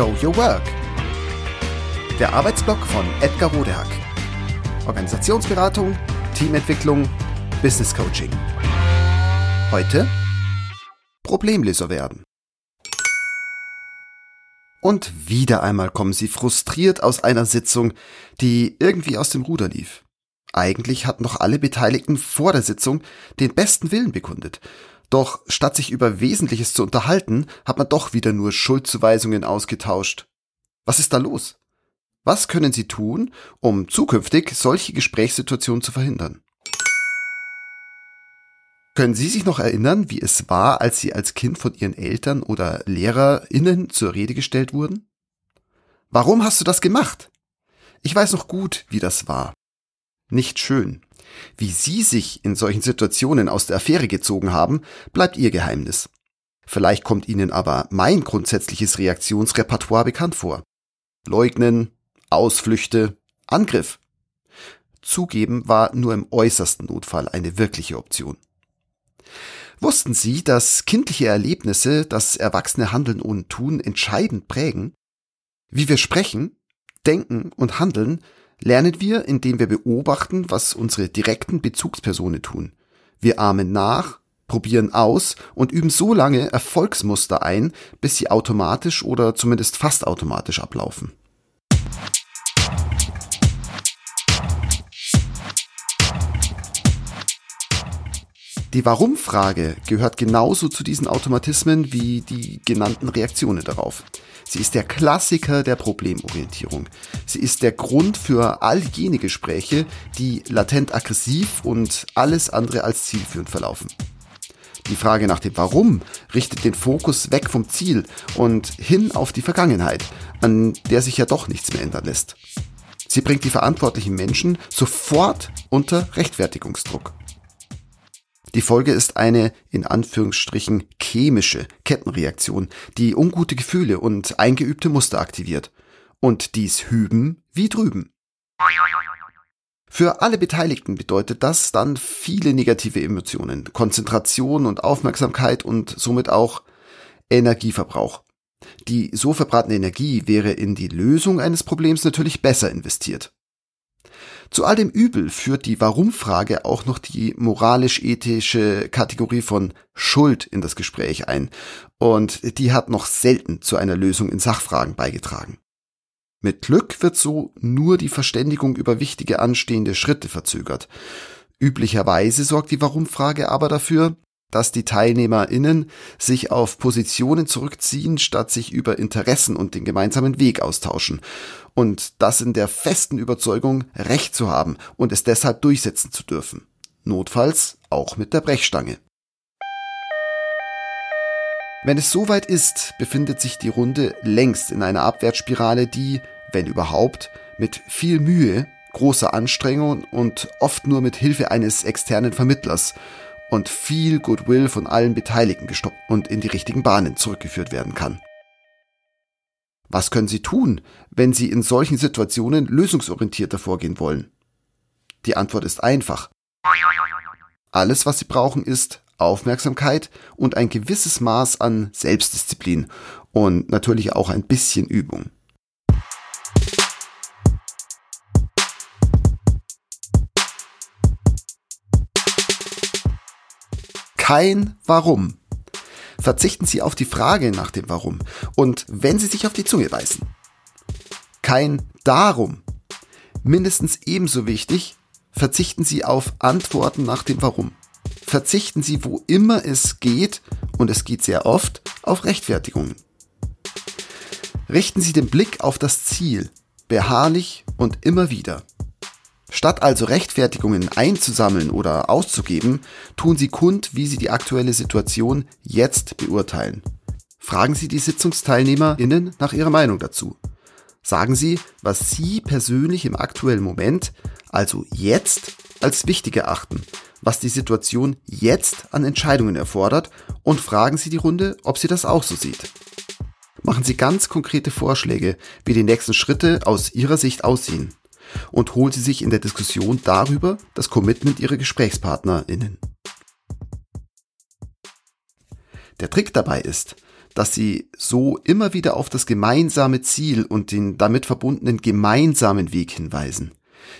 Show Your Work. Der Arbeitsblock von Edgar Rodehack. Organisationsberatung, Teamentwicklung, Business Coaching. Heute Problemlöser werden. Und wieder einmal kommen sie frustriert aus einer Sitzung, die irgendwie aus dem Ruder lief. Eigentlich hatten doch alle Beteiligten vor der Sitzung den besten Willen bekundet. Doch statt sich über Wesentliches zu unterhalten, hat man doch wieder nur Schuldzuweisungen ausgetauscht. Was ist da los? Was können Sie tun, um zukünftig solche Gesprächssituationen zu verhindern? Können Sie sich noch erinnern, wie es war, als Sie als Kind von Ihren Eltern oder LehrerInnen zur Rede gestellt wurden? Warum hast du das gemacht? Ich weiß noch gut, wie das war nicht schön. Wie Sie sich in solchen Situationen aus der Affäre gezogen haben, bleibt Ihr Geheimnis. Vielleicht kommt Ihnen aber mein grundsätzliches Reaktionsrepertoire bekannt vor. Leugnen, Ausflüchte, Angriff. Zugeben war nur im äußersten Notfall eine wirkliche Option. Wussten Sie, dass kindliche Erlebnisse das erwachsene Handeln und Tun entscheidend prägen? Wie wir sprechen, denken und handeln, lernen wir, indem wir beobachten, was unsere direkten Bezugspersonen tun. Wir ahmen nach, probieren aus und üben so lange Erfolgsmuster ein, bis sie automatisch oder zumindest fast automatisch ablaufen. Die Warum-Frage gehört genauso zu diesen Automatismen wie die genannten Reaktionen darauf. Sie ist der Klassiker der Problemorientierung. Sie ist der Grund für all jene Gespräche, die latent aggressiv und alles andere als zielführend verlaufen. Die Frage nach dem Warum richtet den Fokus weg vom Ziel und hin auf die Vergangenheit, an der sich ja doch nichts mehr ändern lässt. Sie bringt die verantwortlichen Menschen sofort unter Rechtfertigungsdruck. Die Folge ist eine in Anführungsstrichen chemische Kettenreaktion, die ungute Gefühle und eingeübte Muster aktiviert. Und dies hüben wie drüben. Für alle Beteiligten bedeutet das dann viele negative Emotionen, Konzentration und Aufmerksamkeit und somit auch Energieverbrauch. Die so verbratene Energie wäre in die Lösung eines Problems natürlich besser investiert. Zu all dem Übel führt die Warum-Frage auch noch die moralisch-ethische Kategorie von Schuld in das Gespräch ein. Und die hat noch selten zu einer Lösung in Sachfragen beigetragen. Mit Glück wird so nur die Verständigung über wichtige anstehende Schritte verzögert. Üblicherweise sorgt die Warum-Frage aber dafür, dass die TeilnehmerInnen sich auf Positionen zurückziehen, statt sich über Interessen und den gemeinsamen Weg austauschen. Und das in der festen Überzeugung, Recht zu haben und es deshalb durchsetzen zu dürfen. Notfalls auch mit der Brechstange. Wenn es soweit ist, befindet sich die Runde längst in einer Abwärtsspirale, die, wenn überhaupt, mit viel Mühe, großer Anstrengung und oft nur mit Hilfe eines externen Vermittlers und viel Goodwill von allen Beteiligten gestoppt und in die richtigen Bahnen zurückgeführt werden kann. Was können Sie tun, wenn Sie in solchen Situationen lösungsorientierter vorgehen wollen? Die Antwort ist einfach. Alles, was Sie brauchen, ist Aufmerksamkeit und ein gewisses Maß an Selbstdisziplin und natürlich auch ein bisschen Übung. Kein Warum. Verzichten Sie auf die Frage nach dem Warum und wenn Sie sich auf die Zunge beißen. Kein Darum. Mindestens ebenso wichtig, verzichten Sie auf Antworten nach dem Warum. Verzichten Sie, wo immer es geht, und es geht sehr oft, auf Rechtfertigungen. Richten Sie den Blick auf das Ziel, beharrlich und immer wieder. Statt also Rechtfertigungen einzusammeln oder auszugeben, tun Sie kund, wie Sie die aktuelle Situation jetzt beurteilen. Fragen Sie die SitzungsteilnehmerInnen nach ihrer Meinung dazu. Sagen Sie, was Sie persönlich im aktuellen Moment, also jetzt, als wichtig erachten, was die Situation jetzt an Entscheidungen erfordert und fragen Sie die Runde, ob sie das auch so sieht. Machen Sie ganz konkrete Vorschläge, wie die nächsten Schritte aus Ihrer Sicht aussehen und holt sie sich in der Diskussion darüber das Commitment ihrer GesprächspartnerInnen. Der Trick dabei ist, dass sie so immer wieder auf das gemeinsame Ziel und den damit verbundenen gemeinsamen Weg hinweisen.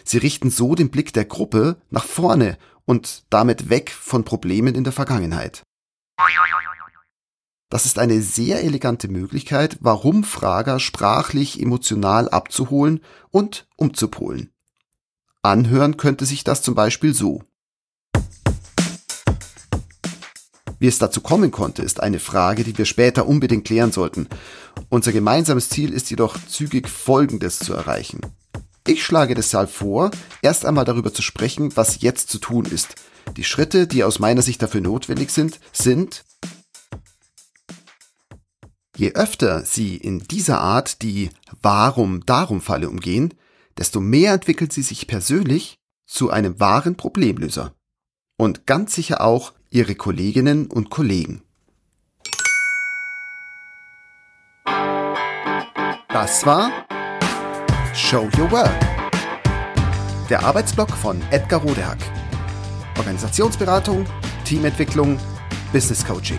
Sie richten so den Blick der Gruppe nach vorne und damit weg von Problemen in der Vergangenheit. Das ist eine sehr elegante Möglichkeit, warum Frager sprachlich emotional abzuholen und umzupolen. Anhören könnte sich das zum Beispiel so. Wie es dazu kommen konnte, ist eine Frage, die wir später unbedingt klären sollten. Unser gemeinsames Ziel ist jedoch zügig Folgendes zu erreichen. Ich schlage deshalb vor, erst einmal darüber zu sprechen, was jetzt zu tun ist. Die Schritte, die aus meiner Sicht dafür notwendig sind, sind Je öfter Sie in dieser Art die Warum-Darum-Falle umgehen, desto mehr entwickelt Sie sich persönlich zu einem wahren Problemlöser. Und ganz sicher auch Ihre Kolleginnen und Kollegen. Das war Show Your Work. Der Arbeitsblock von Edgar Rodehack. Organisationsberatung, Teamentwicklung, Business Coaching.